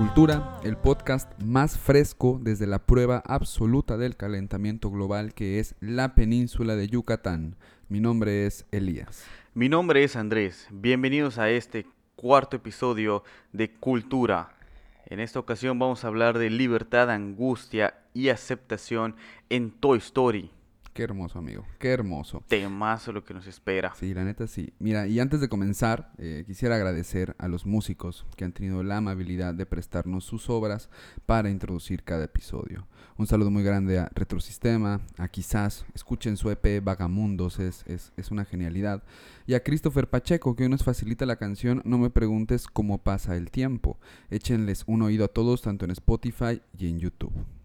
Cultura, el podcast más fresco desde la prueba absoluta del calentamiento global que es la península de Yucatán. Mi nombre es Elías. Mi nombre es Andrés. Bienvenidos a este cuarto episodio de Cultura. En esta ocasión vamos a hablar de libertad, angustia y aceptación en Toy Story. Qué hermoso, amigo. Qué hermoso. Temazo lo que nos espera. Sí, la neta sí. Mira, y antes de comenzar, eh, quisiera agradecer a los músicos que han tenido la amabilidad de prestarnos sus obras para introducir cada episodio. Un saludo muy grande a Retrosistema, a Quizás, escuchen su EP Vagamundos, es, es, es una genialidad. Y a Christopher Pacheco, que hoy nos facilita la canción No me preguntes cómo pasa el tiempo. Échenles un oído a todos, tanto en Spotify y en YouTube.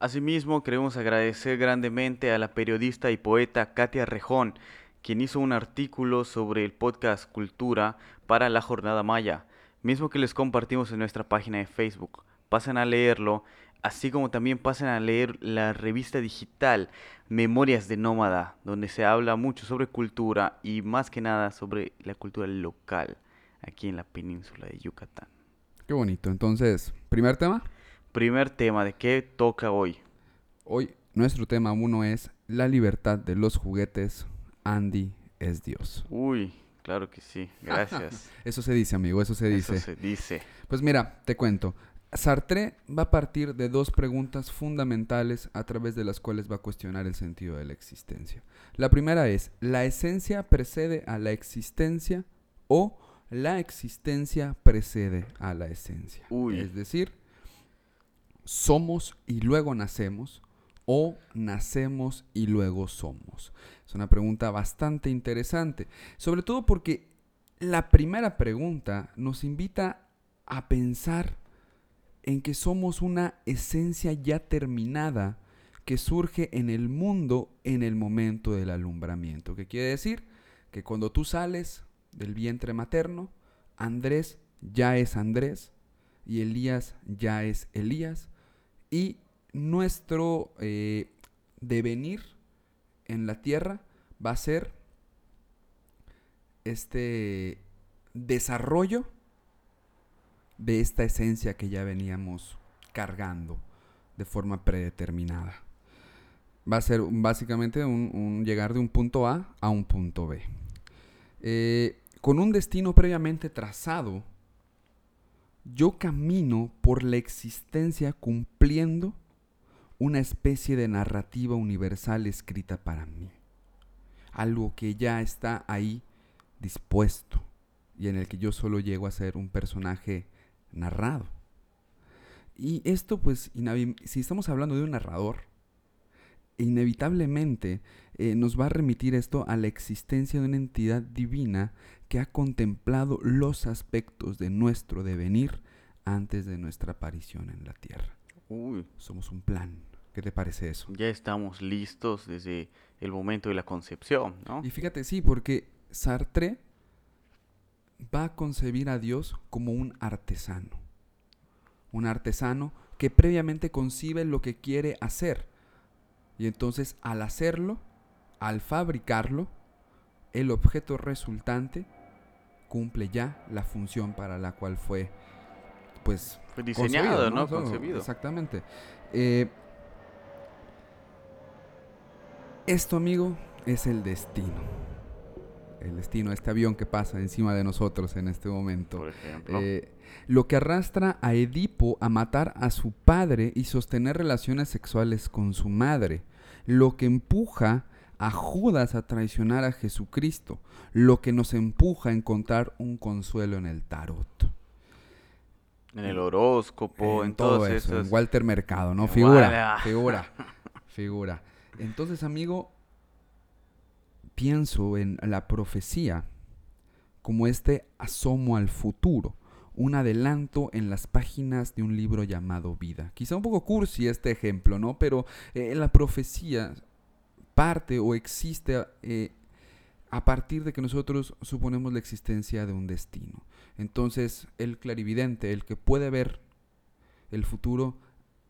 Asimismo, queremos agradecer grandemente a la periodista y poeta Katia Rejón, quien hizo un artículo sobre el podcast Cultura para la Jornada Maya, mismo que les compartimos en nuestra página de Facebook. Pasen a leerlo, así como también pasen a leer la revista digital Memorias de Nómada, donde se habla mucho sobre cultura y más que nada sobre la cultura local aquí en la península de Yucatán. Qué bonito. Entonces, primer tema. Primer tema, ¿de qué toca hoy? Hoy nuestro tema uno es la libertad de los juguetes. Andy es Dios. Uy, claro que sí, gracias. eso se dice, amigo, eso se dice. Eso se dice. Pues mira, te cuento. Sartre va a partir de dos preguntas fundamentales a través de las cuales va a cuestionar el sentido de la existencia. La primera es, ¿la esencia precede a la existencia o la existencia precede a la esencia? Uy. Es decir, somos y luego nacemos o nacemos y luego somos? Es una pregunta bastante interesante, sobre todo porque la primera pregunta nos invita a pensar en que somos una esencia ya terminada que surge en el mundo en el momento del alumbramiento. ¿Qué quiere decir? Que cuando tú sales del vientre materno, Andrés ya es Andrés y Elías ya es Elías y nuestro eh, devenir en la tierra va a ser este desarrollo de esta esencia que ya veníamos cargando de forma predeterminada. Va a ser básicamente un, llegar de un punto A a un punto B. Eh, con un destino previamente trazado, yo camino por la existencia cumpliendo una especie de narrativa universal escrita para mí. Algo que ya está ahí dispuesto y en el que yo solo llego a ser un personaje narrado. Y esto pues, si estamos hablando de un narrador, inevitablemente eh, nos va a remitir esto a la existencia de una entidad divina que ha contemplado los aspectos de nuestro devenir antes de nuestra aparición en la tierra. Uy. Somos un plan. ¿Qué te parece eso? Ya estamos listos desde el momento de la concepción, ¿no? Y fíjate, sí, porque Sartre va a concebir a Dios como un artesano. Un artesano que previamente concibe lo que quiere hacer. Y entonces al hacerlo, al fabricarlo, el objeto resultante cumple ya la función para la cual fue pues diseñado, ¿no? Concebido. Exactamente. Eh, esto, amigo, es el destino. El destino, este avión que pasa encima de nosotros en este momento. Por ejemplo. Eh, lo que arrastra a Edipo a matar a su padre y sostener relaciones sexuales con su madre. Lo que empuja a Judas a traicionar a Jesucristo. Lo que nos empuja a encontrar un consuelo en el tarot. En el horóscopo, en, todo eso. En Walter Mercado, ¿no? Figura, figura, figura. Entonces, amigo, pienso en la profecía como este asomo al futuro, un adelanto en las páginas de un libro llamado Vida. Quizá un poco cursi este ejemplo, ¿no? Pero eh, la profecía parte o existe eh, a partir de que nosotros suponemos la existencia de un destino. Entonces, el clarividente, el que puede ver el futuro,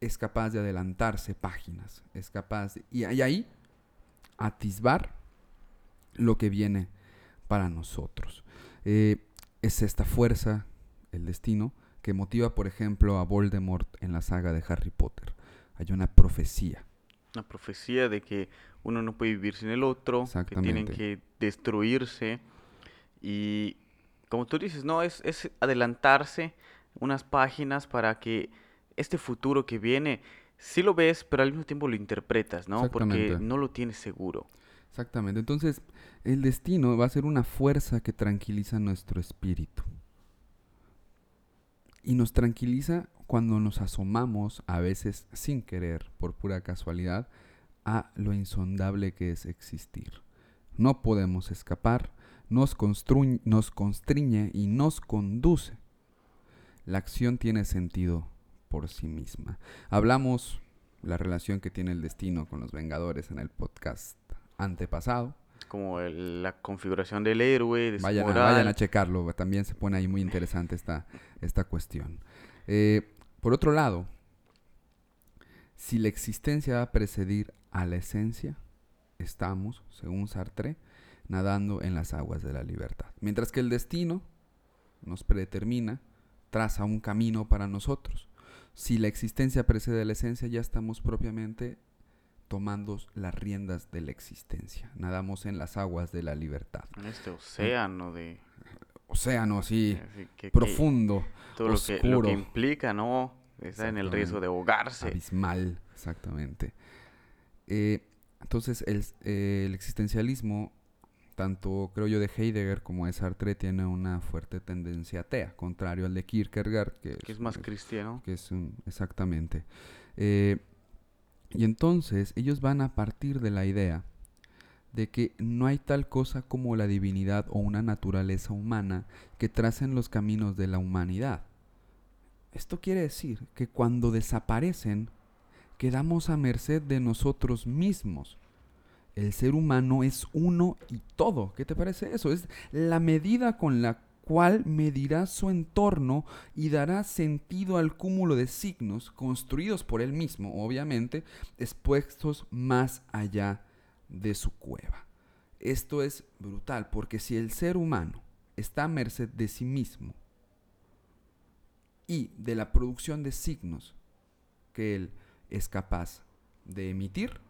es capaz de adelantarse páginas, es capaz de, y, ahí atisbar lo que viene para nosotros. Eh, es esta fuerza, el destino, que motiva, por ejemplo, a Voldemort en la saga de Harry Potter. Hay una profecía. Una profecía de que uno no puede vivir sin el otro, que tienen que destruirse. Y como tú dices, no, es, es adelantarse unas páginas para que este futuro que viene, sí lo ves, pero al mismo tiempo lo interpretas, ¿no? Porque no lo tienes seguro. Exactamente. Entonces, el destino va a ser una fuerza que tranquiliza nuestro espíritu. Y nos tranquiliza cuando nos asomamos, a veces sin querer, por pura casualidad, a lo insondable que es existir. No podemos escapar, nos, nos constriñe y nos conduce. La acción tiene sentido por sí misma. Hablamos la relación que tiene el destino con los Vengadores en el podcast antepasado. Como la configuración del héroe. De vayan, a, vayan, a, checarlo, también se pone ahí muy interesante esta, esta cuestión. Eh, por otro lado, si la existencia va a precedir a la esencia, estamos, según Sartre, nadando en las aguas de la libertad. Mientras que el destino nos predetermina, traza un camino para nosotros. Si la existencia precede a la esencia, ya estamos propiamente tomando las riendas de la existencia. Nadamos en las aguas de la libertad. En este océano de... Océano, sí, profundo, todo Lo, que, lo que implica, ¿no? Está en el riesgo de ahogarse. Abismal, exactamente. Eh, entonces, el, el, existencialismo, tanto creo yo de Heidegger como de Sartre, tiene una fuerte tendencia atea, contrario al de Kierkegaard, que, es más cristiano. Que es un, exactamente. Eh, y entonces ellos van a partir de la idea de que no hay tal cosa como la divinidad o una naturaleza humana que tracen los caminos de la humanidad. Esto quiere decir que cuando desaparecen, quedamos a merced de nosotros mismos. El ser humano es uno y todo. ¿Qué te parece eso? Es la medida con la cual medirá su entorno y dará sentido al cúmulo de signos construidos por él mismo, obviamente, expuestos más allá de su cueva. Esto es brutal, porque si el ser humano está a merced de sí mismo y de la producción de signos que él es capaz de emitir,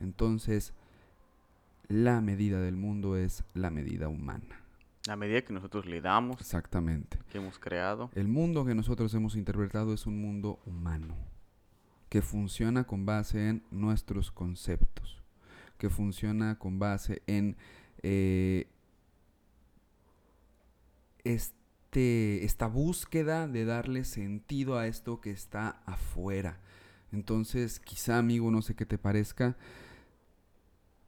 entonces la medida del mundo es la medida humana. La medida que nosotros le damos. Exactamente. Que hemos creado. El mundo que nosotros hemos interpretado es un mundo humano, que funciona con base en nuestros conceptos, que funciona con base en eh, este, esta búsqueda de darle sentido a esto que está afuera. Entonces, quizá amigo, no sé qué te parezca,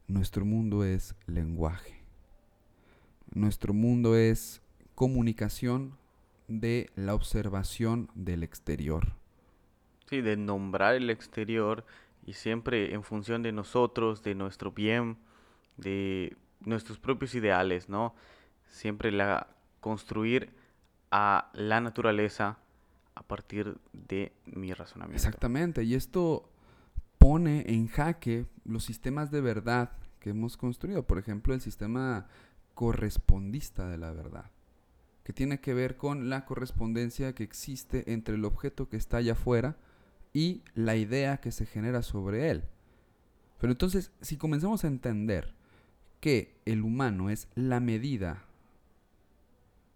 nuestro mundo es lenguaje nuestro mundo es comunicación de la observación del exterior. Sí, de nombrar el exterior y siempre en función de nosotros, de nuestro bien, de nuestros propios ideales, ¿no? Siempre la construir a la naturaleza a partir de mi razonamiento. Exactamente, y esto pone en jaque los sistemas de verdad que hemos construido, por ejemplo, el sistema correspondista de la verdad, que tiene que ver con la correspondencia que existe entre el objeto que está allá afuera y la idea que se genera sobre él. Pero entonces, si comenzamos a entender que el humano es la medida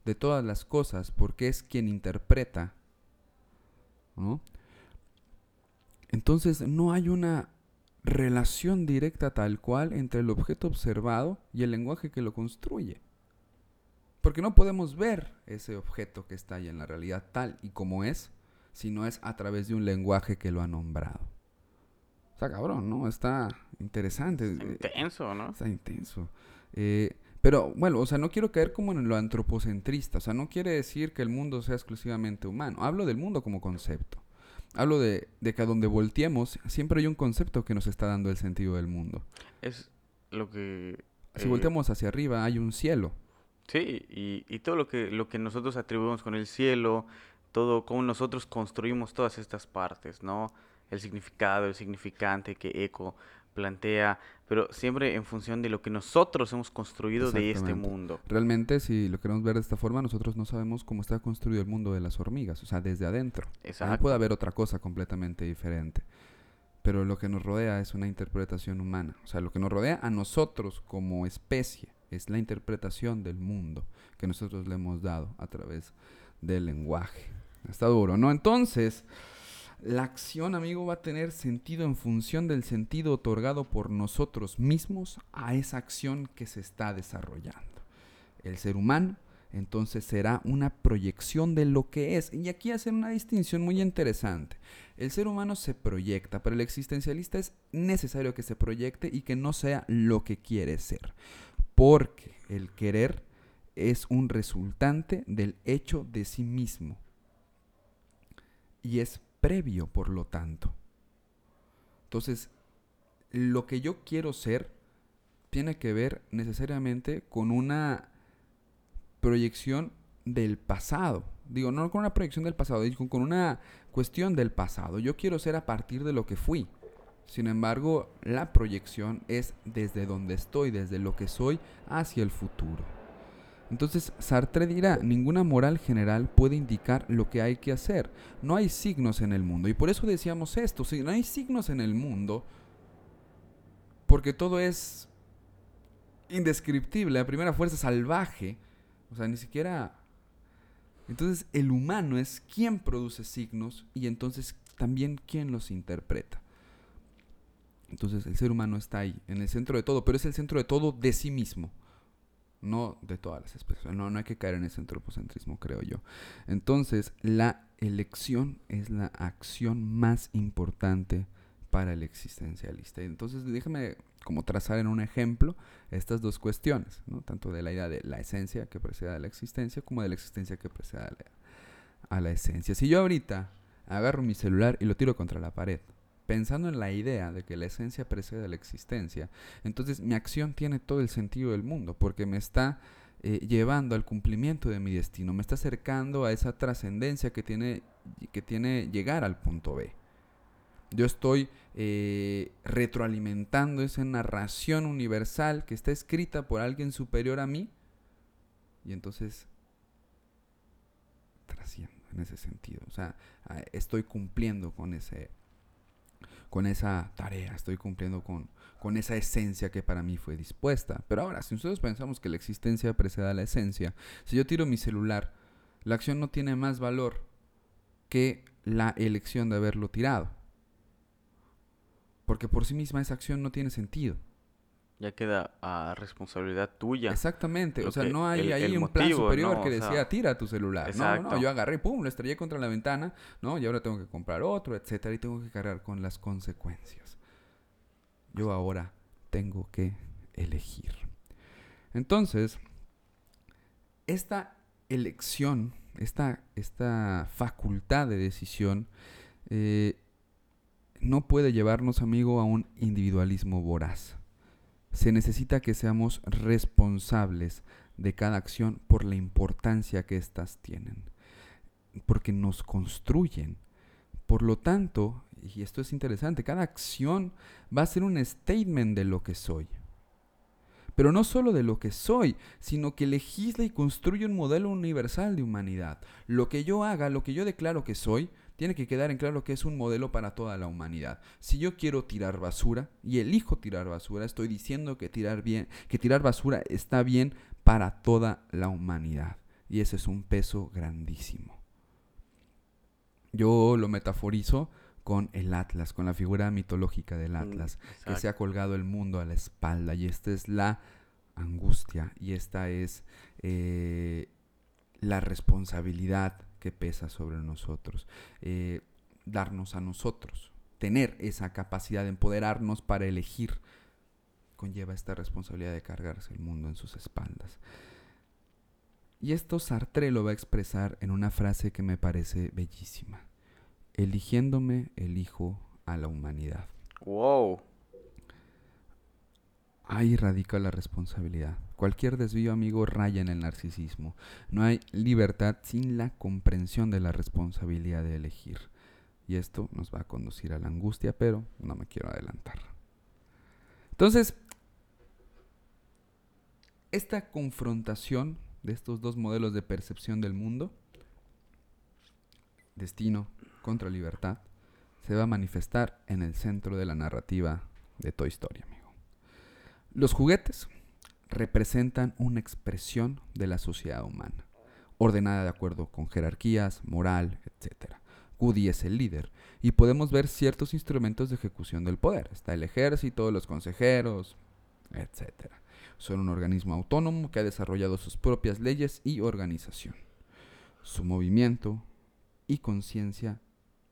de todas las cosas porque es quien interpreta, Entonces no hay una relación directa tal cual entre el objeto observado y el lenguaje que lo construye. Porque no podemos ver ese objeto que está ahí en la realidad tal y como es, si no es a través de un lenguaje que lo ha nombrado. Está cabrón, ¿no? Está interesante. intenso, ¿no? Está intenso. Eh, pero bueno, o sea, no quiero caer como en lo antropocentrista. O sea, no quiere decir que el mundo sea exclusivamente humano. Hablo del mundo como concepto. Hablo de, que a donde volteemos siempre hay un concepto que nos está dando el sentido del mundo. Es lo que... Si volteamos hacia arriba hay un cielo. Sí, y, y, todo lo que, lo que nosotros atribuimos con el cielo, todo cómo nosotros construimos todas estas partes, ¿no? El significado, el significante que eco plantea, pero siempre en función de lo que nosotros hemos construido de este mundo. Realmente, si lo queremos ver de esta forma, nosotros no sabemos cómo está construido el mundo de las hormigas, o sea, desde adentro. Exacto. puede haber otra cosa completamente diferente. Pero lo que nos rodea es una interpretación humana. O sea, lo que nos rodea a nosotros como especie es la interpretación del mundo que nosotros le hemos dado a través del lenguaje. Está duro, ¿no? Entonces, la acción, amigo, va a tener sentido en función del sentido otorgado por nosotros mismos a esa acción que se está desarrollando. El ser humano, entonces, será una proyección de lo que es. Y aquí hacer una distinción muy interesante. El ser humano se proyecta, pero el existencialista es necesario que se proyecte y que no sea lo que quiere ser. Porque el querer es un resultante del hecho de sí mismo. Y es previo, por lo tanto. Entonces, lo que yo quiero ser tiene que ver necesariamente con una proyección del pasado. Digo, no con una proyección del pasado, digo, con una cuestión del pasado. Yo quiero ser a partir de lo que fui. Sin embargo, la proyección es desde donde estoy, desde lo que soy hacia el futuro. Entonces Sartre dirá, ninguna moral general puede indicar lo que hay que hacer. No hay signos en el mundo. Y por eso decíamos esto, si no hay signos en el mundo, porque todo es indescriptible, la primera fuerza salvaje, o sea, ni siquiera... Entonces el humano es quien produce signos y entonces también quien los interpreta. Entonces el ser humano está ahí, en el centro de todo, pero es el centro de todo de sí mismo no de todas las especies. No, no hay que caer en ese antropocentrismo, creo yo. Entonces, la elección es la acción más importante para el existencialista. Entonces, déjame como trazar en un ejemplo estas dos cuestiones, ¿no? tanto de la idea de la esencia que precede a la existencia, como de la existencia que precede a la, a la esencia. Si yo ahorita agarro mi celular y lo tiro contra la pared, pensando en la idea de que la esencia precede a la existencia, entonces mi acción tiene todo el sentido del mundo, porque me está eh, llevando al cumplimiento de mi destino, me está acercando a esa trascendencia que tiene, que tiene llegar al punto B. Yo estoy eh, retroalimentando esa narración universal que está escrita por alguien superior a mí y entonces trasciendo en ese sentido. O sea, estoy cumpliendo con ese, con esa tarea, estoy cumpliendo con, con esa esencia que para mí fue dispuesta. Pero ahora, si nosotros pensamos que la existencia precede a la esencia, si yo tiro mi celular, la acción no tiene más valor que la elección de haberlo tirado. Porque por sí misma esa acción no tiene sentido ya queda a responsabilidad tuya. Exactamente, o sea, no hay ahí un plan superior que decía, tira tu celular. No, no, yo agarré, pum, lo estrellé contra la ventana, ¿no? Y ahora tengo que comprar otro, etcétera, y tengo que cargar con las consecuencias. Yo ahora tengo que elegir. Entonces, esta elección, esta, esta facultad de decisión, eh, no puede llevarnos, amigo, a un individualismo voraz se necesita que seamos responsables de cada acción por la importancia que éstas tienen, porque nos construyen. Por lo tanto, y esto es interesante, cada acción va a ser un statement de lo que soy. Pero no solo de lo que soy, sino que legisla y construye un modelo universal de humanidad. Lo que yo haga, lo que yo declaro que soy, tiene que quedar en claro que es un modelo para toda la humanidad. Si yo quiero tirar basura y elijo tirar basura, estoy diciendo que tirar bien, que tirar basura está bien para toda la humanidad. Y ese es un peso grandísimo. Yo lo metaforizo con el Atlas, con la figura mitológica del mm, Atlas, que se ha colgado el mundo a la espalda. Y esta es la angustia y esta es eh, la responsabilidad que pesa sobre nosotros. Eh, darnos a nosotros, tener esa capacidad de empoderarnos para elegir, conlleva esta responsabilidad de cargarse el mundo en sus espaldas. Y esto Sartre lo va a expresar en una frase que me parece bellísima. Eligiéndome, elijo a la humanidad. Wow. Ahí radica la responsabilidad. Cualquier desvío, amigo, raya en el narcisismo. No hay libertad sin la comprensión de la responsabilidad de elegir. Y esto nos va a conducir a la angustia, pero no me quiero adelantar. Entonces, esta confrontación de estos dos modelos de percepción del mundo, destino contra libertad, se va a manifestar en el centro de la narrativa de Toy Story, amigo. Los juguetes representan una expresión de la sociedad humana, ordenada de acuerdo con jerarquías, moral, etc. Woody es el líder y podemos ver ciertos instrumentos de ejecución del poder. Está el ejército, los consejeros, etc. Son un organismo autónomo que ha desarrollado sus propias leyes y organización. Su movimiento y conciencia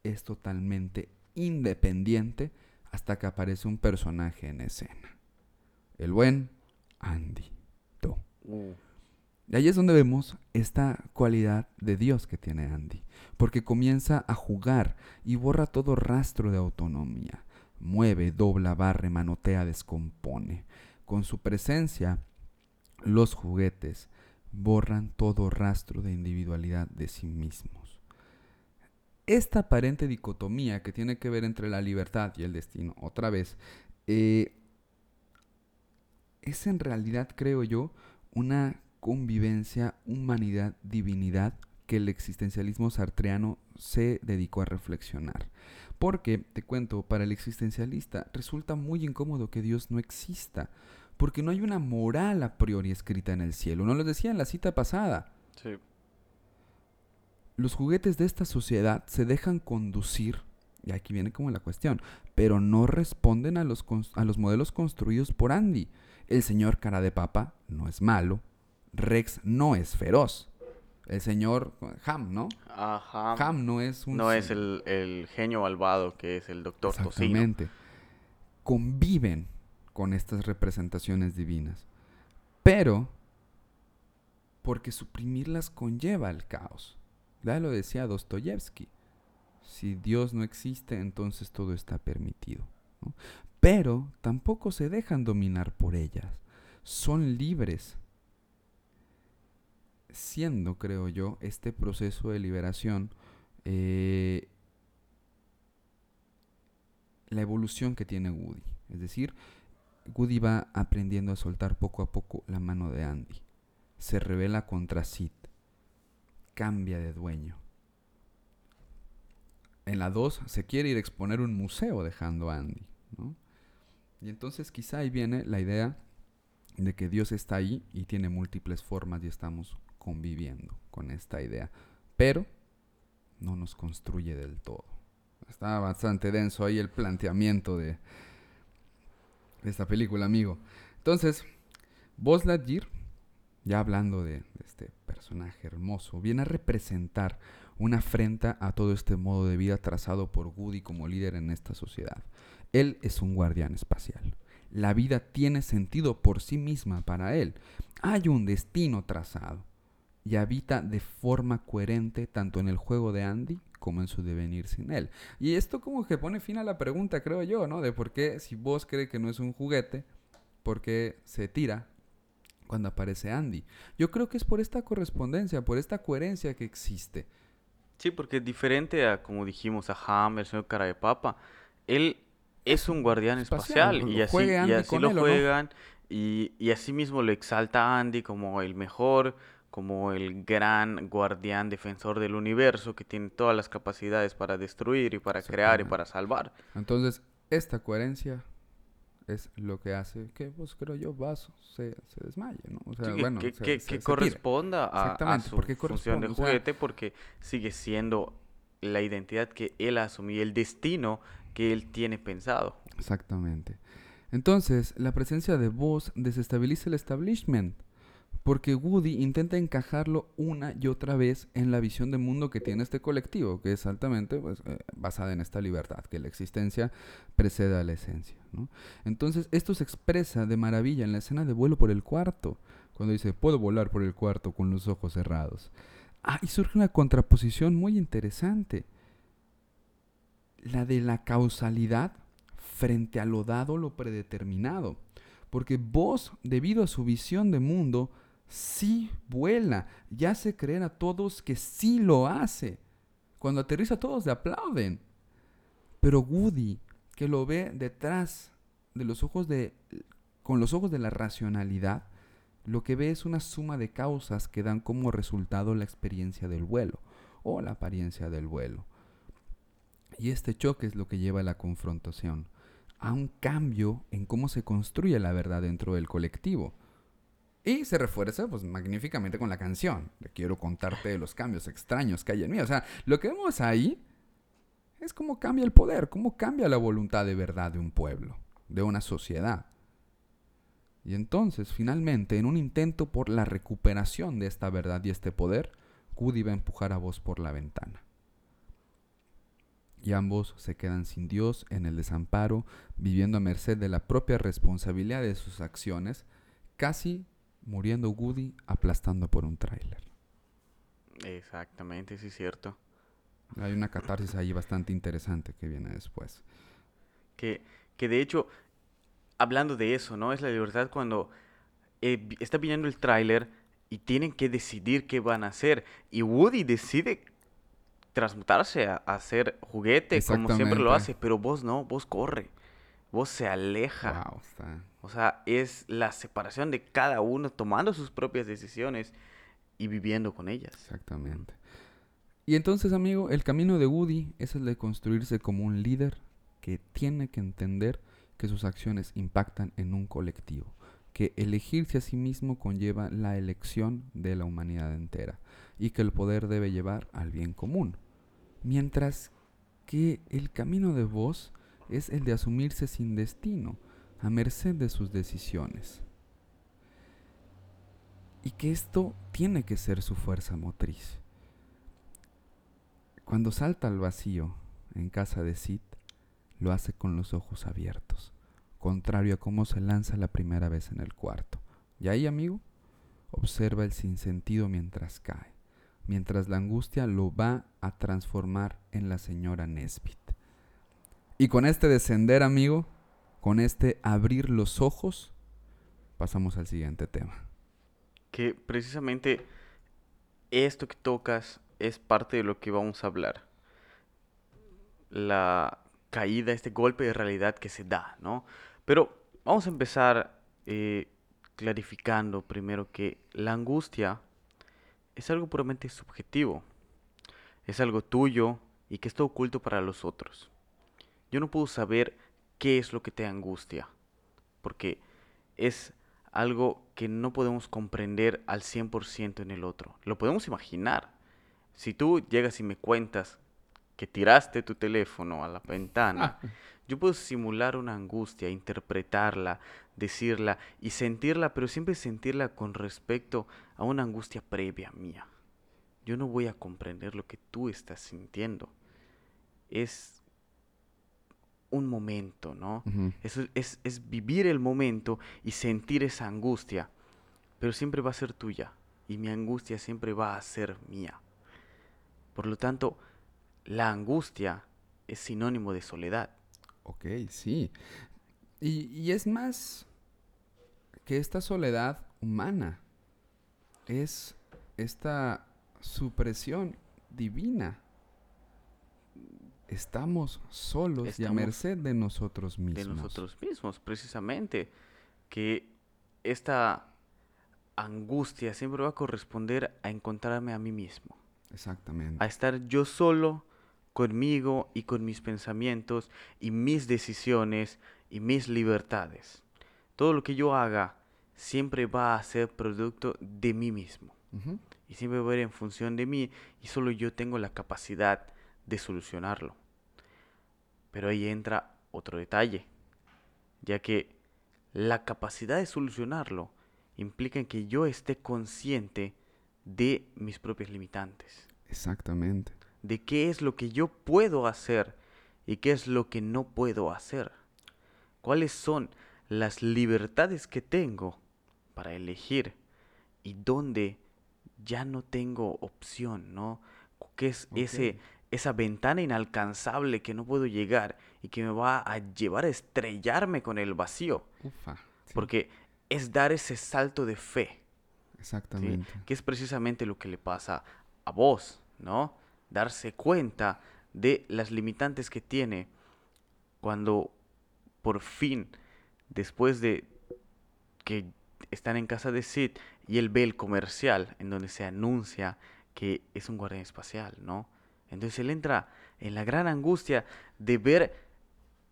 es totalmente independiente hasta que aparece un personaje en escena. El buen Andy. Uh. Y ahí es donde vemos esta cualidad de Dios que tiene Andy, porque comienza a jugar y borra todo rastro de autonomía. Mueve, dobla, barre, manotea, descompone. Con su presencia, los juguetes borran todo rastro de individualidad de sí mismos. Esta aparente dicotomía que tiene que ver entre la libertad y el destino, otra vez, eh, es en realidad, creo yo, una convivencia, humanidad, divinidad que el existencialismo sartreano se dedicó a reflexionar. Porque, te cuento, para el existencialista resulta muy incómodo que Dios no exista, porque no hay una moral a priori escrita en el cielo. No lo decía en la cita pasada. Sí los juguetes de esta sociedad se dejan conducir, y aquí viene como la cuestión, pero no responden a los, a los modelos construidos por Andy. El señor cara de papa no es malo, Rex no es feroz. El señor Ham, ¿no? Ajá. Ham no es un... No es el, genio malvado que es el doctor Exactamente. Conviven con estas representaciones divinas. Pero porque suprimirlas conlleva el caos. Ya lo decía Dostoyevsky. Si Dios no existe, entonces todo está permitido. Pero tampoco se dejan dominar por ellas. Son libres. Siendo, creo yo, este proceso de liberación eh, la evolución que tiene Woody. Es decir, Woody va aprendiendo a soltar poco a poco la mano de Andy. Se revela contra Sid cambia de dueño. En la 2 se quiere ir a exponer un museo dejando a Andy. Y entonces quizá ahí viene la idea de que Dios está ahí y tiene múltiples formas y estamos conviviendo con esta idea. Pero no nos construye del todo. Está bastante denso ahí el planteamiento de, esta película, amigo. Entonces, Buzz Lightyear, ya hablando de este personaje hermoso, viene a representar una afrenta a todo este modo de vida trazado por Woody como líder en esta sociedad. Él es un guardián espacial. La vida tiene sentido por sí misma para él. Hay un destino trazado y habita de forma coherente tanto en el juego de Andy como en su devenir sin él. Y esto como que pone fin a la pregunta, creo yo, ¿no? De por qué si vos cree que no es un juguete, por qué se tira cuando aparece Andy. Yo creo que es por esta correspondencia, por esta coherencia que existe. Sí, porque es diferente a, como dijimos, a Ham, el señor cara de papa. Él es un guardián espacial, y así, y así lo juegan y, y así mismo lo exalta Andy como el mejor, como el gran guardián defensor del universo que tiene todas las capacidades para destruir y para crear y para salvar. Entonces, esta coherencia es lo que hace que, pues creo yo, Vaso se, se desmaye, ¿no? O sea, bueno, que, que, corresponda a, su función de juguete porque sigue siendo la identidad que él asumió el destino que él tiene pensado. Exactamente. Entonces, la presencia de voz desestabiliza el establishment porque Woody intenta encajarlo una y otra vez en la visión de mundo que tiene este colectivo, que es altamente pues, eh, basada en esta libertad, que la existencia precede a la esencia. Entonces, esto se expresa de maravilla en la escena de vuelo por el cuarto, cuando dice, puedo volar por el cuarto con los ojos cerrados. Ah, y surge una contraposición muy interesante, la de la causalidad frente a lo dado, lo predeterminado. Porque vos, debido a su visión de mundo, sí vuela y hace creer a todos que sí lo hace. Cuando aterriza todos le aplauden. Pero Woody, que lo ve detrás de los ojos de con los ojos de la racionalidad, lo que ve es una suma de causas que dan como resultado la experiencia del vuelo o la apariencia del vuelo. Y este choque es lo que lleva a la confrontación, a un cambio en cómo se construye la verdad dentro del colectivo. Y se refuerza pues magníficamente con la canción. Le quiero contarte de los cambios extraños que hay en mí. O sea, lo que vemos ahí es cómo cambia el poder, cómo cambia la voluntad de verdad de un pueblo, de una sociedad. Y entonces, finalmente, en un intento por la recuperación de esta verdad y este poder, Cudi va a empujar a vos por la ventana. Y ambos se quedan sin Dios en el desamparo, viviendo a merced de la propia responsabilidad de sus acciones, casi muriendo Woody aplastando por un tráiler. Exactamente, sí es cierto. Hay una catarsis ahí bastante interesante que viene después. Que, que de hecho, hablando de eso, ¿no? Es la libertad cuando eh, está viniendo el tráiler y tienen que decidir qué van a hacer. Y Woody decide transmutarse a, hacer juguete como siempre lo hace, pero vos no, vos corre, vos se aleja. O sea, es la separación de cada uno tomando sus propias decisiones y viviendo con ellas. Exactamente. Y entonces, amigo, el camino de Woody es el de construirse como un líder que tiene que entender que sus acciones impactan en un colectivo, que elegirse a sí mismo conlleva la elección de la humanidad entera y que el poder debe llevar al bien común. Mientras que el camino de vos es el de asumirse sin destino, a merced de sus decisiones. Y que esto tiene que ser su fuerza motriz. Cuando salta al vacío en casa de Sid, lo hace con los ojos abiertos, contrario a cómo se lanza la primera vez en el cuarto. Y ahí, amigo, observa el sinsentido mientras cae, mientras la angustia lo va a transformar en la señora Nesbit. Y con este descender, amigo, con este abrir los ojos, pasamos al siguiente tema. Que precisamente esto que tocas es parte de lo que vamos a hablar. La caída, este golpe de realidad que se da, ¿no? Pero vamos a empezar eh, clarificando primero que la angustia es algo puramente subjetivo, es algo tuyo y que está oculto para los otros. Yo no puedo saber qué es lo que te angustia, porque es algo que no podemos comprender al 100% en el otro. Lo podemos imaginar. Si tú llegas y me cuentas que tiraste tu teléfono a la ventana, ah. yo puedo simular una angustia, interpretarla, decirla y sentirla, pero siempre sentirla con respecto a una angustia previa mía. Yo no voy a comprender lo que tú estás sintiendo. Es un momento, ¿no? Eso es, es vivir el momento y sentir esa angustia, pero siempre va a ser tuya y mi angustia siempre va a ser mía. Por lo tanto, la angustia es sinónimo de soledad. Ok, sí. Y, es más que esta soledad humana. Es esta supresión divina. Estamos solos y a merced de nosotros mismos. De nosotros mismos, precisamente. Que esta angustia siempre va a corresponder a encontrarme a mí mismo. Exactamente. A estar yo solo conmigo y con mis pensamientos y mis decisiones y mis libertades. Todo lo que yo haga siempre va a ser producto de mí mismo. Y siempre va a ir en función de mí y solo yo tengo la capacidad de solucionarlo. Pero ahí entra otro detalle, ya que la capacidad de solucionarlo implica que yo esté consciente de mis propias limitantes. Exactamente de qué es lo que yo puedo hacer y qué es lo que no puedo hacer. ¿Cuáles son las libertades que tengo para elegir y dónde ya no tengo opción, ¿no? ¿Qué es ese esa ventana inalcanzable que no puedo llegar y que me va a llevar a estrellarme con el vacío? Porque es dar ese salto de fe. Exactamente. Que es precisamente lo que le pasa a vos, ¿no? darse cuenta de las limitantes que tiene cuando por fin después de que están en casa de Sid y él ve el comercial en donde se anuncia que es un guardián espacial, ¿no? Entonces él entra en la gran angustia de ver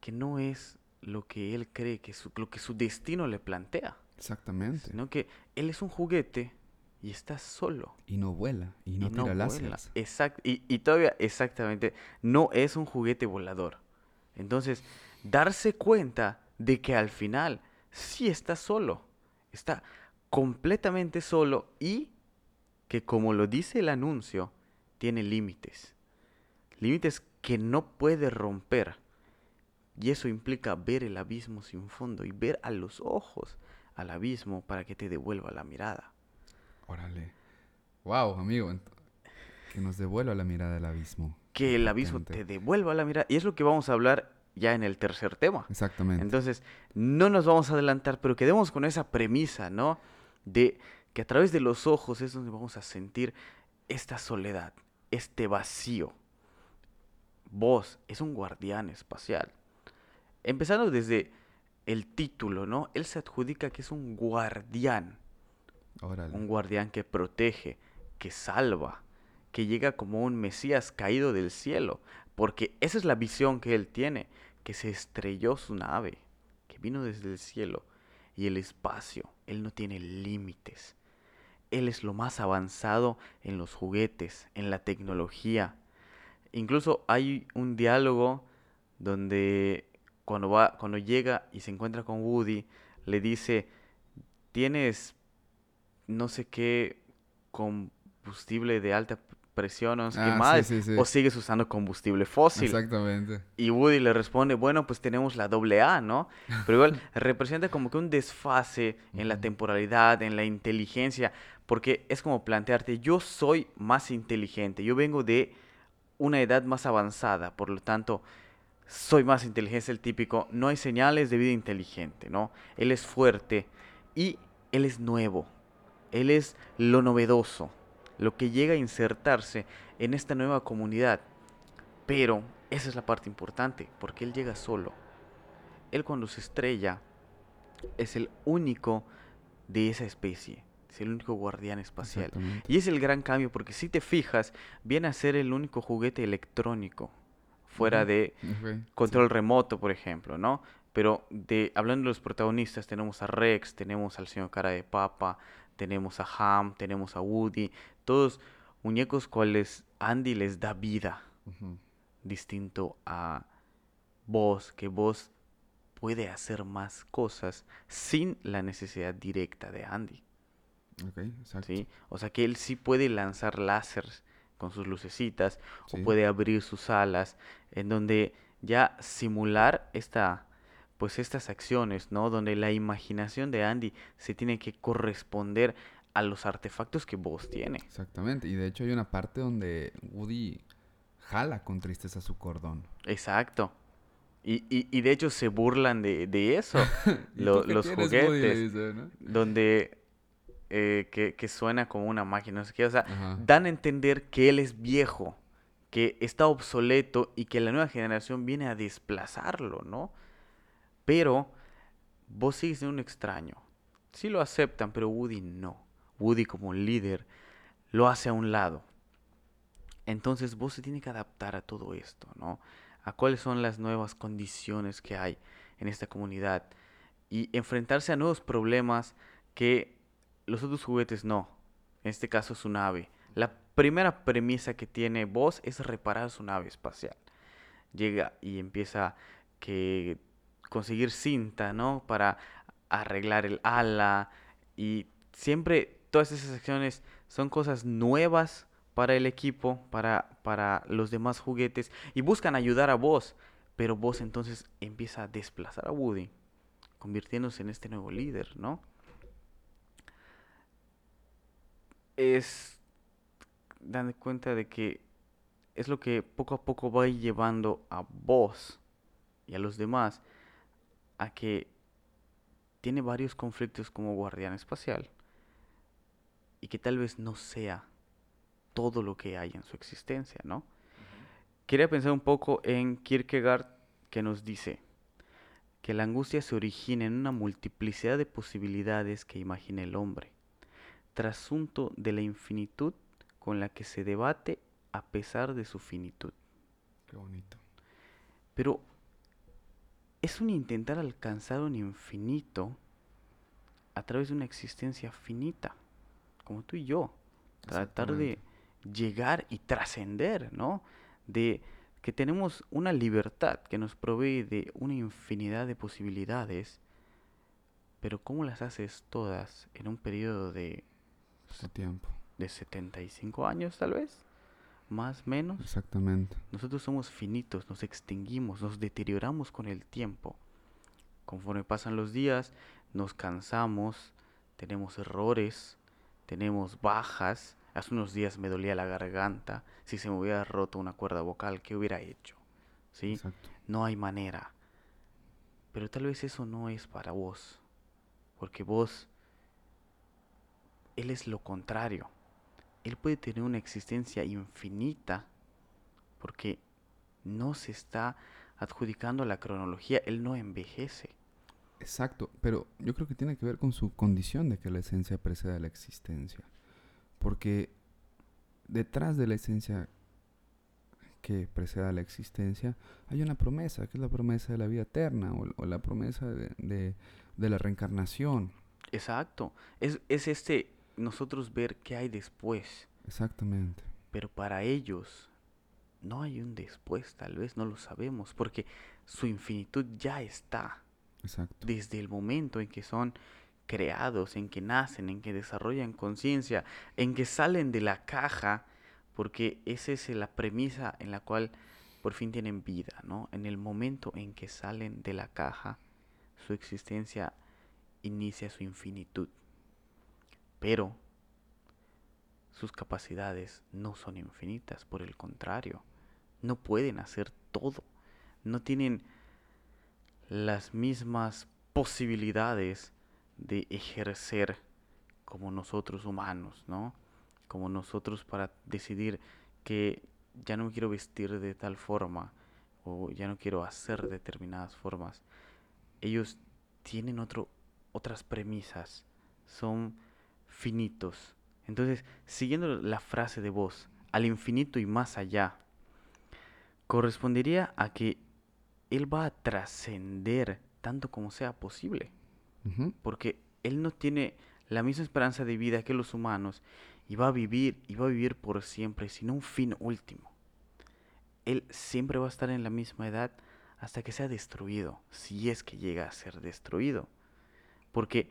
que no es lo que él cree, que su, lo que su destino le plantea. Exactamente. Sino que él es un juguete y está solo. Y no vuela, y no y tira vuela. láseres. Exact- y, y todavía, exactamente, no es un juguete volador. Entonces, darse cuenta de que al final sí está solo. Está completamente solo y que como lo dice el anuncio, tiene límites. Límites que no puede romper. Y eso implica ver el abismo sin fondo y ver a los ojos al abismo para que te devuelva la mirada. Órale. Wow, amigo. Que nos devuelva la mirada del abismo. Que el abismo te devuelva la mirada. Y es lo que vamos a hablar ya en el tercer tema. Exactamente. Entonces, no nos vamos a adelantar, pero quedemos con esa premisa, ¿no? De que a través de los ojos es donde vamos a sentir esta soledad, este vacío. Vos es un guardián espacial. Empezando desde el título, ¿no? Él se adjudica que es un guardián, Órale. un guardián que protege, que salva, que llega como un Mesías caído del cielo, porque esa es la visión que él tiene, que se estrelló su nave, que vino desde el cielo y el espacio, él no tiene límites. Él es lo más avanzado en los juguetes, en la tecnología. Incluso hay un diálogo donde cuando va, cuando llega y se encuentra con Woody, le dice, tienes no sé qué combustible de alta presión, o no sé qué Ah, más, sí, sí. o sigues usando combustible fósil. Exactamente. Y Woody le responde, bueno, pues tenemos la doble A, ¿no? Pero igual representa como que un desfase en la temporalidad, en la inteligencia, porque es como plantearte, yo soy más inteligente, yo vengo de una edad más avanzada, por lo tanto, soy más inteligente, el típico, no hay señales de vida inteligente, ¿no? Él es fuerte y él es nuevo, él es lo novedoso, lo que llega a insertarse en esta nueva comunidad. Pero esa es la parte importante, porque él llega solo. Él cuando se estrella es el único de esa especie, es el único guardián espacial. Y es el gran cambio, porque si te fijas, viene a ser el único juguete electrónico, fuera de sí. control remoto, por ejemplo, ¿no? Pero de, hablando de los protagonistas, tenemos a Rex, tenemos al señor Cara de Papa, tenemos a Ham, tenemos a Woody, todos muñecos cuales Andy les da vida, distinto a Vos, que Vos puede hacer más cosas sin la necesidad directa de Andy, Exacto. ¿sí? O sea que él sí puede lanzar láseres con sus lucecitas, Sí. o puede abrir sus alas, en donde ya simular esta, pues estas acciones, ¿no? Donde la imaginación de Andy se tiene que corresponder a los artefactos que vos tiene. Exactamente. Y de hecho hay una parte donde Woody jala con tristeza su cordón. Exacto. Y, y, y de hecho se burlan de, de eso, ¿Y lo- tú qué los juguetes, dice, ¿no? donde eh, que, que suena como una máquina, no sé qué, o sea, Ajá. dan a entender que él es viejo, que está obsoleto y que la nueva generación viene a desplazarlo, ¿no? Pero vos sigues siendo un extraño. Sí lo aceptan, pero Woody no. Woody como líder lo hace a un lado. Entonces vos se tiene que adaptar a todo esto, ¿no? A cuáles son las nuevas condiciones que hay en esta comunidad y enfrentarse a nuevos problemas que los otros juguetes no. En este caso su nave. La primera premisa que tiene Voz es reparar su nave espacial. Llega y empieza que conseguir cinta, ¿no? Para arreglar el ala y siempre todas esas acciones son cosas nuevas para el equipo, para, para los demás juguetes y buscan ayudar a Voz, pero Voz entonces empieza a desplazar a Woody, convirtiéndose en este nuevo líder, ¿no? Es dando cuenta de que es lo que poco a poco va llevando a vos y a los demás a que tiene varios conflictos como guardián espacial y que tal vez no sea todo lo que hay en su existencia, ¿no? Quería pensar un poco en Kierkegaard que nos dice, que la angustia se origina en una multiplicidad de posibilidades que imagina el hombre, trasunto de la infinitud con la que se debate a pesar de su finitud. Qué bonito. Pero es un intentar alcanzar un infinito a través de una existencia finita, como tú y yo. Tratar de llegar y trascender, ¿no? De que tenemos una libertad que nos provee de una infinidad de posibilidades, pero ¿cómo las haces todas en un periodo de, de tiempo? De 75 años tal vez, más menos. Exactamente. Nosotros somos finitos, nos extinguimos, nos deterioramos con el tiempo. Conforme pasan los días, nos cansamos, tenemos errores, tenemos bajas, Hace unos días me dolía la garganta. Si se me hubiera roto una cuerda vocal, ¿qué hubiera hecho? ¿Sí? No hay manera. Pero tal vez eso no es para vos. Porque vos, Él es lo contrario. Él puede tener una existencia infinita porque no se está adjudicando a la cronología. Él no envejece. Exacto, pero yo creo que tiene que ver con su condición de que la esencia preceda a la existencia. Porque detrás de la esencia que preceda la existencia hay una promesa, que es la promesa de la vida eterna o, la promesa de, la reencarnación. Exacto. Es, es este nosotros ver qué hay después. Exactamente. Pero para ellos no hay un después, tal vez no lo sabemos, porque su infinitud ya está. Exacto. Desde el momento en que son creados, en que nacen, en que desarrollan conciencia, en que salen de la caja, porque esa es la premisa en la cual por fin tienen vida, ¿no? En el momento en que salen de la caja, su existencia inicia su infinitud. Pero sus capacidades no son infinitas, por el contrario, no pueden hacer todo, no tienen las mismas posibilidades de ejercer como nosotros humanos, ¿no? Como nosotros para decidir que ya no quiero vestir de tal forma o ya no quiero hacer determinadas formas. Ellos tienen otro, otras premisas, son finitos. Entonces, siguiendo la frase de vos, al infinito y más allá, correspondería a que Él va a trascender tanto como sea posible porque él no tiene la misma esperanza de vida que los humanos y va a vivir y va a vivir por siempre, sino un fin último. Él siempre va a estar en la misma edad hasta que sea destruido, si es que llega a ser destruido. Porque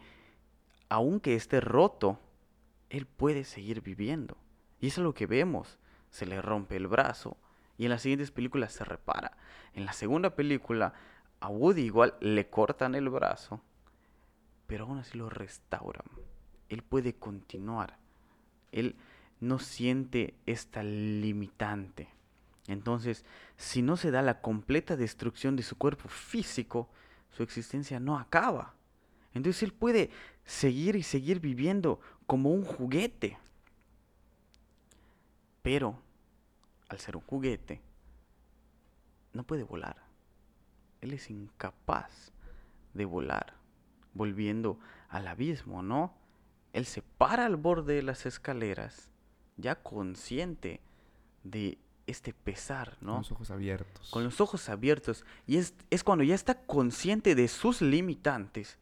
aunque esté roto, él puede seguir viviendo. Y eso es lo que vemos. Se le rompe el brazo y en las siguientes películas se repara. En la segunda película a Woody igual le cortan el brazo pero aún así lo restauran. Él puede continuar. Él no siente esta limitante. Entonces, si no se da la completa destrucción de su cuerpo físico, su existencia no acaba. Entonces él puede seguir y seguir viviendo como un juguete. Pero, al ser un juguete, no puede volar. Él es incapaz de volar volviendo al abismo, ¿no? Él se para al borde de las escaleras, ya consciente de este pesar, ¿no? Con los ojos abiertos. Con los ojos abiertos. Y es, es cuando ya está consciente de sus limitantes.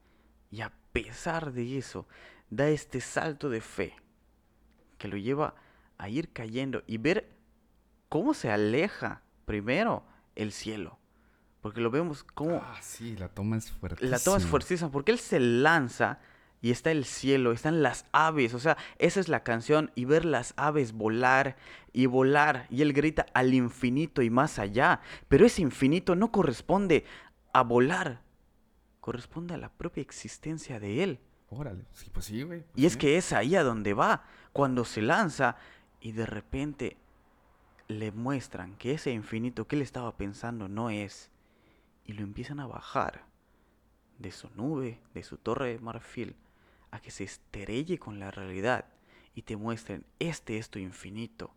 Y a pesar de eso, da este salto de fe que lo lleva a ir cayendo y ver cómo se aleja primero el cielo. Porque lo vemos como... Ah, sí, la toma es fuertísima. La toma es fuertísima porque él se lanza y está el cielo, están las aves, o sea, esa es la canción y ver las aves volar y volar y él grita al infinito y más allá, pero ese infinito no corresponde a volar, corresponde a la propia existencia de él. Órale, sí, pues sí, güey. Pues y es que es ahí a donde va, cuando se lanza y de repente le muestran que ese infinito que él estaba pensando no es y lo empiezan a bajar de su nube, de su torre de marfil, a que se estrelle con la realidad y te muestren, este es tu infinito,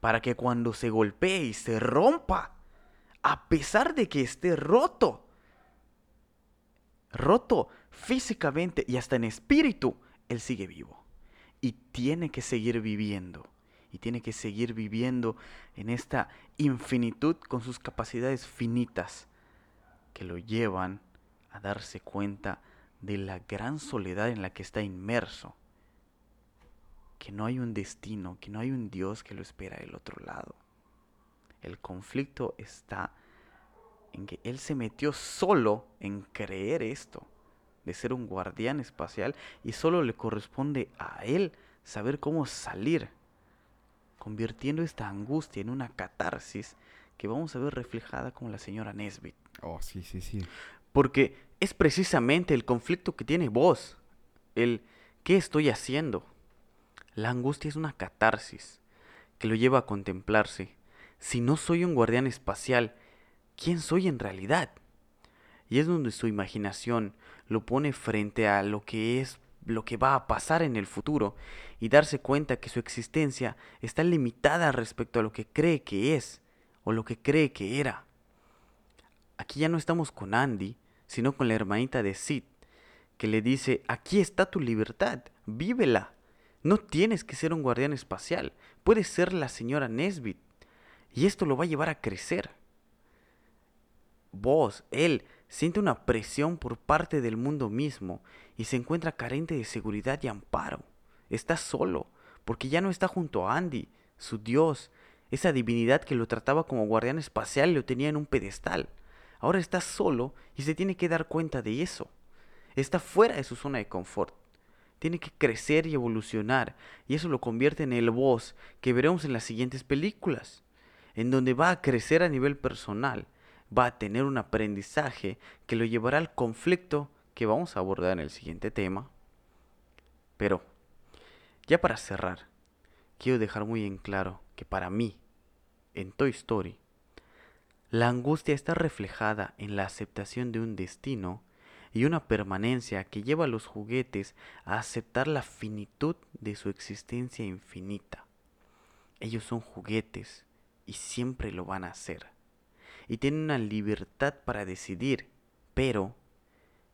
para que cuando se golpee y se rompa, a pesar de que esté roto, roto físicamente y hasta en espíritu, él sigue vivo. Y tiene que seguir viviendo. Y tiene que seguir viviendo en esta infinitud con sus capacidades finitas que lo llevan a darse cuenta de la gran soledad en la que está inmerso. Que no hay un destino, que no hay un Dios que lo espera del otro lado. El conflicto está en que él se metió solo en creer esto, de ser un guardián espacial, y solo le corresponde a él saber cómo salir, convirtiendo esta angustia en una catarsis que vamos a ver reflejada como la señora Nesbit. Oh, sí, sí, sí. Porque es precisamente el conflicto que tiene vos, el ¿qué estoy haciendo? La angustia es una catarsis que lo lleva a contemplarse. Si no soy un guardián espacial, quién soy en realidad. Y es donde su imaginación lo pone frente a lo que es lo que va a pasar en el futuro y darse cuenta que su existencia está limitada respecto a lo que cree que es o lo que cree que era. Aquí ya no estamos con Andy, sino con la hermanita de Sid, que le dice, aquí está tu libertad, vívela. No tienes que ser un guardián espacial, puedes ser la señora Nesbit. Y esto lo va a llevar a crecer vos, él, siente una presión por parte del mundo mismo y se encuentra carente de seguridad y amparo. Está solo, porque ya no está junto a Andy, su dios, esa divinidad que lo trataba como guardián espacial y lo tenía en un pedestal. Ahora está solo y se tiene que dar cuenta de eso. Está fuera de su zona de confort. Tiene que crecer y evolucionar, y eso lo convierte en el voz que veremos en las siguientes películas, en donde va a crecer a nivel personal, va a tener un aprendizaje que lo llevará al conflicto que vamos a abordar en el siguiente tema. Pero, ya para cerrar, quiero dejar muy en claro que para mí, en Toy Story, la angustia está reflejada en la aceptación de un destino y una permanencia que lleva a los juguetes a aceptar la finitud de su existencia infinita. Ellos son juguetes y siempre lo van a hacer y tienen una libertad para decidir, pero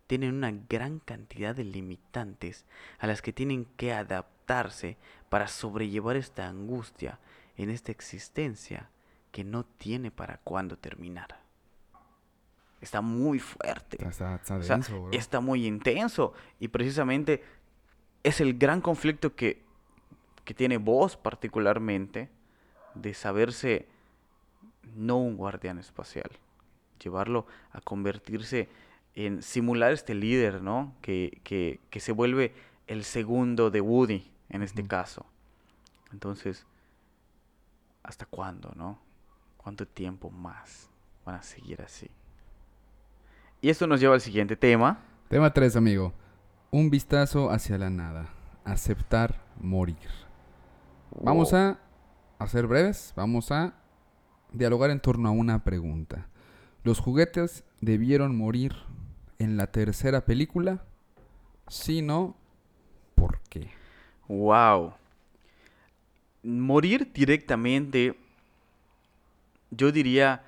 tienen una gran cantidad de limitantes a las que tienen que adaptarse para sobrellevar esta angustia en esta existencia que no tiene para cuándo terminar. Está muy fuerte. Está, muy intenso. Y precisamente es el gran conflicto que, que tiene vos particularmente de saberse no un guardián espacial. Llevarlo a convertirse en simular este líder, ¿no? Que, que, que se vuelve el segundo de Woody en este caso. Entonces, ¿hasta cuándo, no? ¿Cuánto tiempo más van a seguir así? Y esto nos lleva al siguiente tema. Tema 3, amigo. Un vistazo hacia la nada. Aceptar morir. Vamos a hacer breves. Vamos a dialogar en torno a una pregunta. ¿Los juguetes debieron morir en la tercera película? Si no, ¿por qué? Wow. Morir directamente, yo diría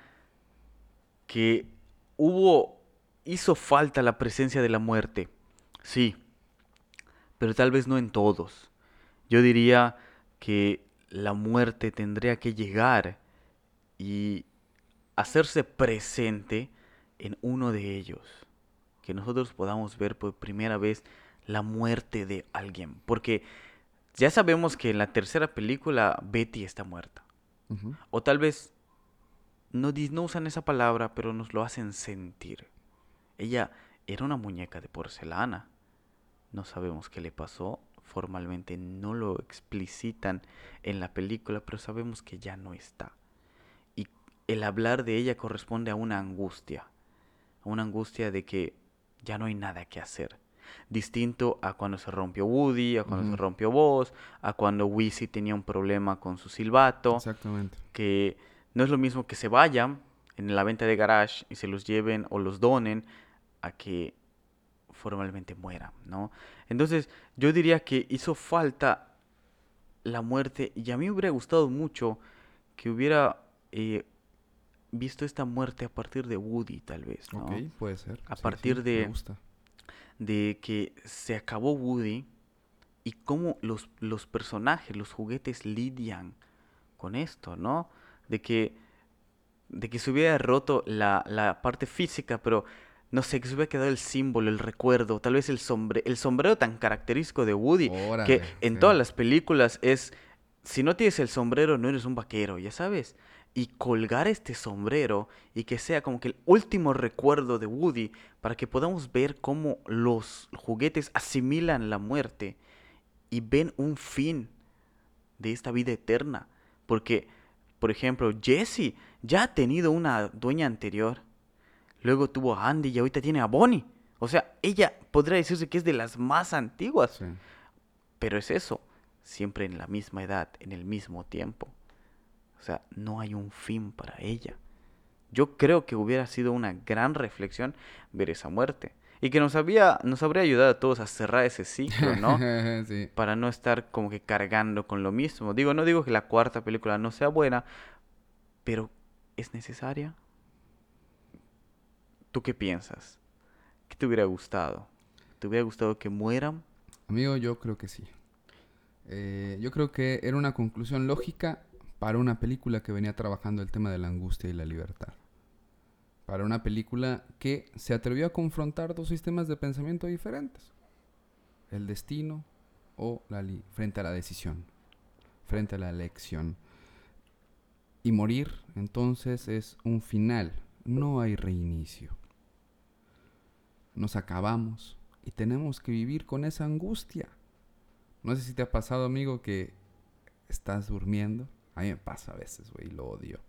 que hubo, hizo falta la presencia de la muerte, sí, pero tal vez no en todos. Yo diría que la muerte tendría que llegar y hacerse presente en uno de ellos. Que nosotros podamos ver por primera vez la muerte de alguien. Porque ya sabemos que en la tercera película Betty está muerta. O tal vez no, no usan esa palabra, pero nos lo hacen sentir. Ella era una muñeca de porcelana. No sabemos qué le pasó. Formalmente no lo explicitan en la película, pero sabemos que ya no está el hablar de ella corresponde a una angustia, a una angustia de que ya no hay nada que hacer. Distinto a cuando se rompió Woody, a cuando se rompió Buzz, a cuando Wizzy tenía un problema con su silbato. Exactamente. Que no es lo mismo que se vayan en la venta de garage y se los lleven o los donen a que formalmente mueran, ¿no? Entonces, yo diría que hizo falta la muerte y a mí me hubiera gustado mucho que hubiera eh, visto esta muerte a partir de Woody, tal vez, ¿no? Ok, puede ser. A partir de, de que se acabó Woody y cómo los, los personajes, los juguetes lidian con esto, ¿no? De que, de que se hubiera roto la, la parte física, pero no sé, que se hubiera quedado el símbolo, el recuerdo, tal vez el, sombre el sombrero tan característico de Woody, que en todas las películas es, si no tienes el sombrero no eres un vaquero, ya sabes. Y colgar este sombrero y que sea como que el último recuerdo de Woody para que podamos ver cómo los juguetes asimilan la muerte y ven un fin de esta vida eterna. Porque, por ejemplo, Jesse ya ha tenido una dueña anterior luego tuvo a Andy y ahorita tiene a Bonnie. O sea, ella podría decirse que es de las más antiguas. Pero es eso, siempre en la misma edad, en el mismo tiempo. O sea, no hay un fin para ella. Yo creo que hubiera sido una gran reflexión ver esa muerte. Y que nos, había, nos habría ayudado a todos a cerrar ese ciclo, ¿no? Para no estar como que cargando con lo mismo. Digo, no digo que la cuarta película no sea buena, pero ¿es necesaria? ¿Tú qué piensas? ¿Qué te hubiera gustado? ¿Te hubiera gustado que mueran? Amigo, yo creo que sí. Eh, yo creo que era una conclusión lógica para una película que venía trabajando el tema de la angustia y la libertad. Para una película que se atrevió a confrontar dos sistemas de pensamiento diferentes. El destino o la frente a la decisión, frente a la elección. Y morir entonces es un final, no hay reinicio nos acabamos y tenemos que vivir con esa angustia. No sé si te ha pasado, amigo, que estás durmiendo. A mí me pasa a veces, güey, lo odio.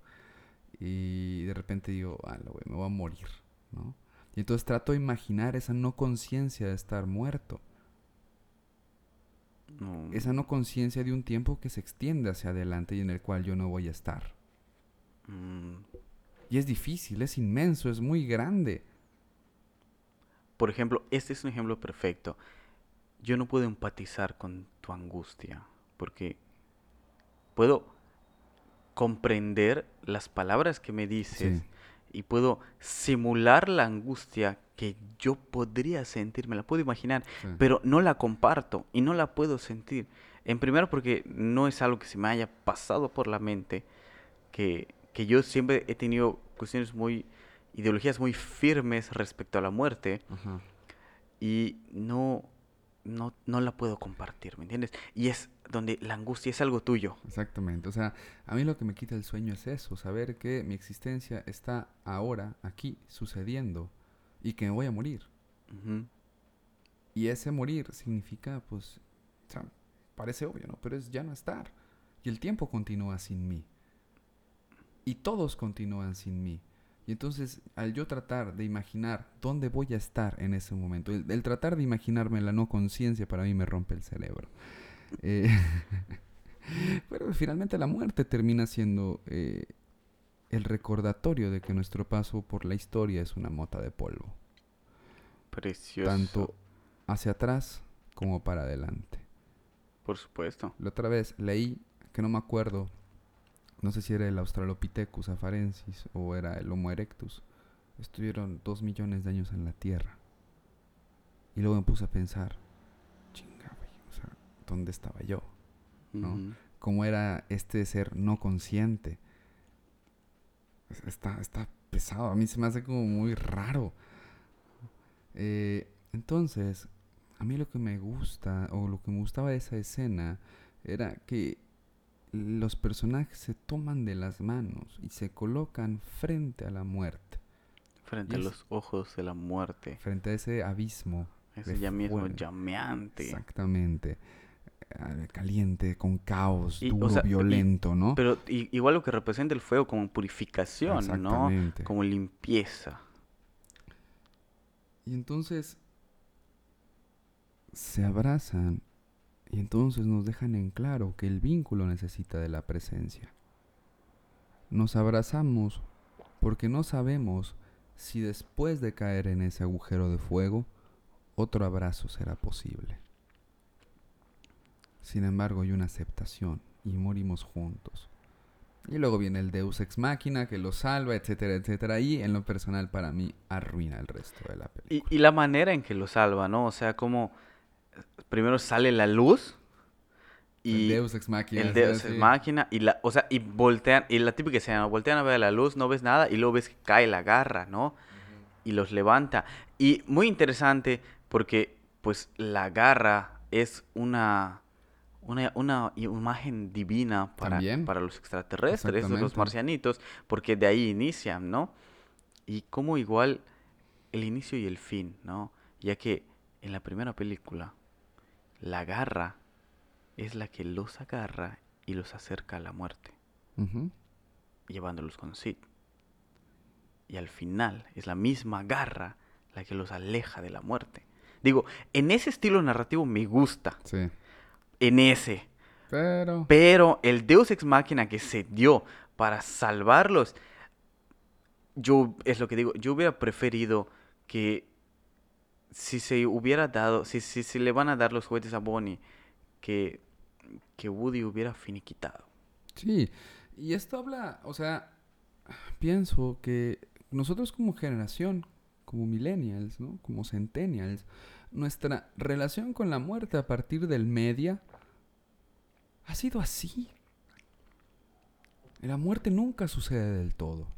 Y de repente digo, ah, güey, me voy a morir, ¿no? Y entonces trato de imaginar esa no conciencia de estar muerto. Esa no conciencia de un tiempo que se extiende hacia adelante y en el cual yo no voy a estar. Mm. Y es difícil, es inmenso, es muy grande. Por ejemplo, este es un ejemplo perfecto. Yo no puedo empatizar con tu angustia porque puedo comprender las palabras que me dices y puedo simular la angustia que yo podría sentir, me la puedo imaginar, pero no la comparto y no la puedo sentir. En primero porque no es algo que se me haya pasado por la mente, que, que yo siempre he tenido cuestiones muy ideologías muy firmes respecto a la muerte y no, no, no la puedo compartir, ¿me entiendes? Y es donde la angustia es algo tuyo. Exactamente, o sea, a mí lo que me quita el sueño es eso, saber que mi existencia está ahora, aquí, sucediendo y que me voy a morir. Y ese morir significa, pues, o sea, parece obvio, ¿no? Pero es ya no estar. Y el tiempo continúa sin mí. Y todos continúan sin mí. Y entonces, al yo tratar de imaginar dónde voy a estar en ese momento, el, tratar de imaginarme la no conciencia para mí me rompe el cerebro. Eh, pero finalmente la muerte termina siendo eh, el recordatorio de que nuestro paso por la historia es una mota de polvo. Precioso. Tanto hacia atrás como para adelante. Por supuesto. La otra vez leí, que no me acuerdo no sé si era el Australopithecus afarensis o era el Homo erectus, estuvieron dos millones de años en la Tierra. Y luego me puse a pensar, chinga, o sea, ¿dónde estaba yo? ¿No? ¿Cómo era este ser no consciente? Está, está pesado, a mí se me hace como muy raro. Eh, entonces, a mí lo que me gusta, o lo que me gustaba de esa escena, era que los personajes se toman de las manos y se colocan frente a la muerte. Frente a los ojos de la muerte. Frente a ese abismo. Ese ya mismo llameante. Exactamente. Eh, caliente, con caos, duro, violento, ¿no? Pero igual lo que representa el fuego como purificación, ¿no? Como limpieza. Y entonces se abrazan y entonces nos dejan en claro que el vínculo necesita de la presencia. Nos abrazamos porque no sabemos si después de caer en ese agujero de fuego, otro abrazo será posible. Sin embargo, hay una aceptación y morimos juntos. Y luego viene el Deus Ex Máquina que lo salva, etcétera, etcétera. Y en lo personal para mí arruina el resto de la película. Y, y la manera en que lo salva, ¿no? O sea, como primero sale la luz y el Deus Ex Máquina. el Deus. Ex Máquina y la, o sea, y voltean, y la típica escena, voltean a ver la luz, no ves nada y luego ves que cae la garra, ¿no? Y los levanta. Y muy interesante porque pues la garra es una una, una imagen divina para, También. para los extraterrestres, los marcianitos, porque de ahí inician, ¿no? Y como igual el inicio y el fin, ¿no? Ya que en la primera película, la garra es la que los agarra y los acerca a la muerte, llevándolos con Sid. Y al final es la misma garra la que los aleja de la muerte. Digo, en ese estilo narrativo me gusta, Sí. en ese. Pero. Pero el Deus Ex Máquina que se dio para salvarlos, yo, es lo que digo, yo hubiera preferido que si se hubiera dado, si, si, si le van a dar los juguetes a Bonnie, que, que Woody hubiera finiquitado. Sí, y esto habla, o sea, pienso que nosotros como generación, como millennials, ¿no? Como centennials, nuestra relación con la muerte a partir del media ha sido así. La muerte nunca sucede del todo.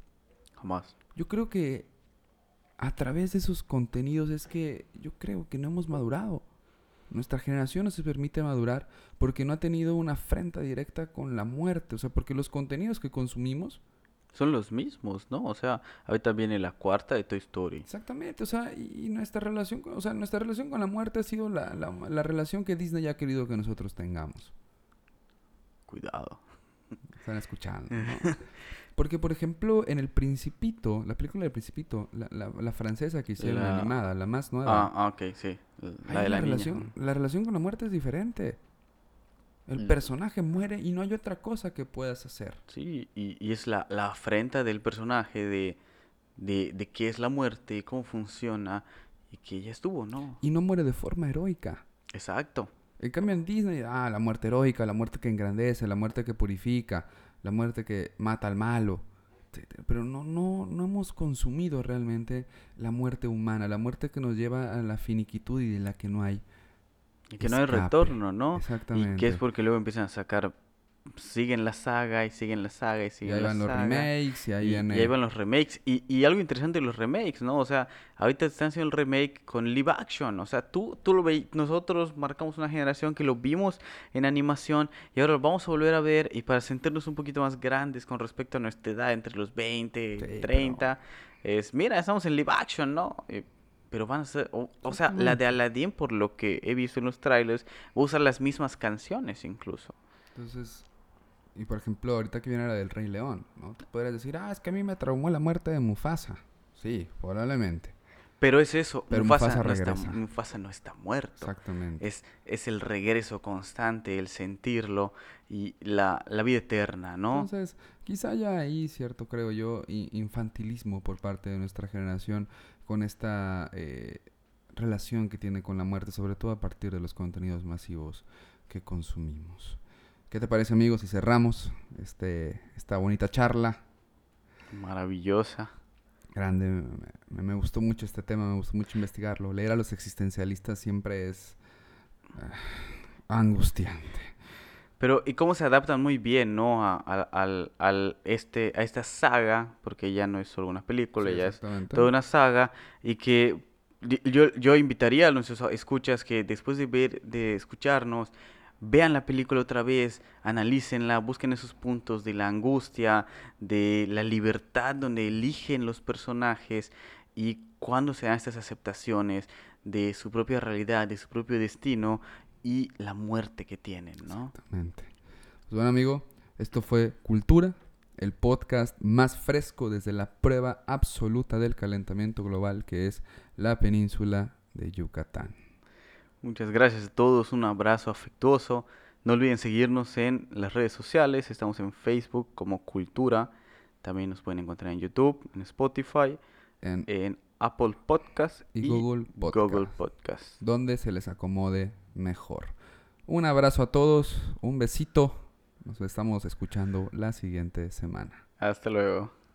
Jamás. Yo creo que a través de esos contenidos es que yo creo que no hemos madurado. Nuestra generación no se permite madurar porque no ha tenido una afrenta directa con la muerte. O sea, porque los contenidos que consumimos, Son los mismos, ¿no? O sea, ahorita viene la cuarta de Toy Story. exactamente, o sea, y, y nuestra relación, con- o sea, nuestra relación con la muerte ha sido la, la, la relación que Disney ha querido que nosotros tengamos. Cuidado. Están escuchando, ¿no? Porque, por ejemplo, en El Principito, la película del Principito, la, la, la francesa que hicieron La- animada, la más nueva. Ah, ah, ok, sí. La de la, niña. relación, la relación con la muerte es diferente. El Mm. personaje muere y no hay otra cosa que puedas hacer. Sí, y, y es la, la afrenta del personaje de, de, de qué es la muerte, cómo funciona y que ya estuvo, ¿no? Y no muere de forma heroica. Exacto. En cambio en Disney, ah, la muerte heroica, la muerte que engrandece, la muerte que purifica, la muerte que mata al malo. Pero no, no, no hemos consumido realmente la muerte humana, la muerte que nos lleva a la finiquitud y de la que no hay. Y que no hay retorno, ¿no? Exactamente. Y que es porque luego empiezan a sacar, siguen la saga y siguen la saga y y siguen ahí la van los saga. remakes y ahí y, viene... y ahí van los remakes. Y, y algo interesante de los remakes, ¿no? O sea, ahorita están haciendo el remake con live action. O sea, tú, tú lo veis, nosotros marcamos una generación que lo vimos en animación y ahora lo vamos a volver a ver. Y para sentirnos un poquito más grandes con respecto a nuestra edad, entre los 20 y Sí, pero- 30, es, mira, estamos en live action, ¿no? Eh, pero van a ser, o, o sea, la de Aladdin, por lo que he visto en los trailers, va a usar las mismas canciones incluso. Entonces, y por ejemplo, ahorita que viene la del Rey León, ¿no? Tú podrías decir, ah, es que a mí me traumó la muerte de Mufasa. Sí, probablemente. Pero es eso, Pero Mufasa, Mufasa no está. Mufasa no está muerto. Exactamente. Es, es el regreso constante, el sentirlo y la, la vida eterna, ¿no? Entonces, quizá haya ahí, cierto, creo yo, infantilismo por parte de nuestra generación con esta eh, relación que tiene con la muerte, sobre todo a partir de los contenidos masivos que consumimos. ¿Qué te parece, amigos, si cerramos este, esta bonita charla? Maravillosa. Grande, me, me gustó mucho este tema, me gustó mucho investigarlo. Leer a los existencialistas siempre es ah, angustiante. Pero, ¿y cómo se adaptan muy bien, ¿no? A, este, a esta saga, porque ya no es solo una película, Sí, ya es toda una saga, y que yo, yo invitaría a nuestros escuchas que después de ver, de escucharnos, vean la película otra vez, analícenla, busquen esos puntos de la angustia, de la libertad donde eligen los personajes y cuando se dan estas aceptaciones de su propia realidad, de su propio destino y la muerte que tienen, ¿no? Exactamente. Pues bueno, amigo, esto fue Cultura, el podcast más fresco desde la prueba absoluta del calentamiento global que es la península de Yucatán. Muchas gracias a todos, un abrazo afectuoso. No olviden seguirnos en las redes sociales, estamos en Facebook como Cultura, también nos pueden encontrar en YouTube, en Spotify, En en Apple Podcast Y Google Podcast. Google Podcast. donde se les acomode mejor. Un abrazo a todos, un besito, Nos estamos escuchando la siguiente semana. Hasta luego.